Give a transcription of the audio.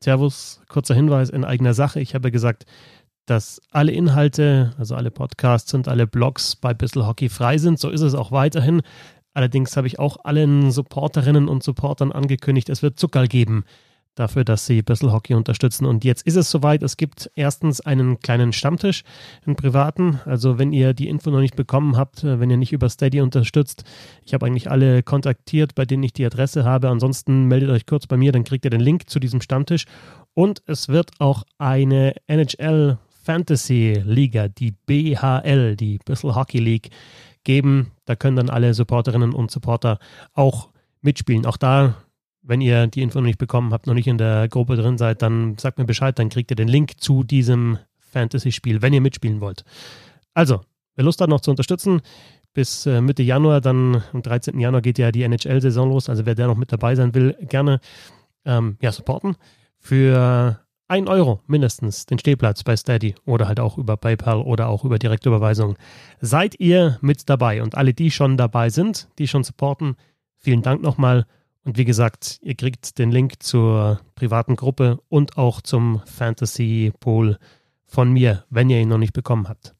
Servus, kurzer Hinweis in eigener Sache. Ich habe gesagt, dass alle Inhalte, also alle Podcasts und alle Blogs bei Bissl Hockey frei sind. So ist es auch weiterhin. Allerdings habe ich auch allen Supporterinnen und Supportern angekündigt, es wird Zuckerl geben dafür, dass sie Bissl Hockey unterstützen. Und jetzt ist es soweit. Es gibt erstens einen kleinen Stammtisch, einen privaten. Also wenn ihr die Info noch nicht bekommen habt, äh, wenn ihr nicht über Steady unterstützt, ich habe eigentlich alle kontaktiert, bei denen ich die Adresse habe. Ansonsten meldet euch kurz bei mir, dann kriegt ihr den Link zu diesem Stammtisch. Und es wird auch eine NHL Fantasy Liga, die BHL, die Bissl Hockey League, geben. Da können dann alle Supporterinnen und Supporter auch mitspielen. Auch da, wenn ihr die Info noch nicht bekommen habt, noch nicht in der Gruppe drin seid, dann sagt mir Bescheid, dann kriegt ihr den Link zu diesem Fantasy-Spiel, wenn ihr mitspielen wollt. Also, wer Lust hat, noch zu unterstützen, bis äh, Mitte Januar, dann am 13. Januar geht ja die NHL-Saison los. Also wer da noch mit dabei sein will, gerne ähm, ja, supporten. Für 1 Euro mindestens den Stehplatz bei Steady oder halt auch über PayPal oder auch über Direktüberweisung. Seid ihr mit dabei und alle, die schon dabei sind, die schon supporten, vielen Dank nochmal. Und wie gesagt, ihr kriegt den Link zur privaten Gruppe und auch zum Fantasy Pool von mir, wenn ihr ihn noch nicht bekommen habt.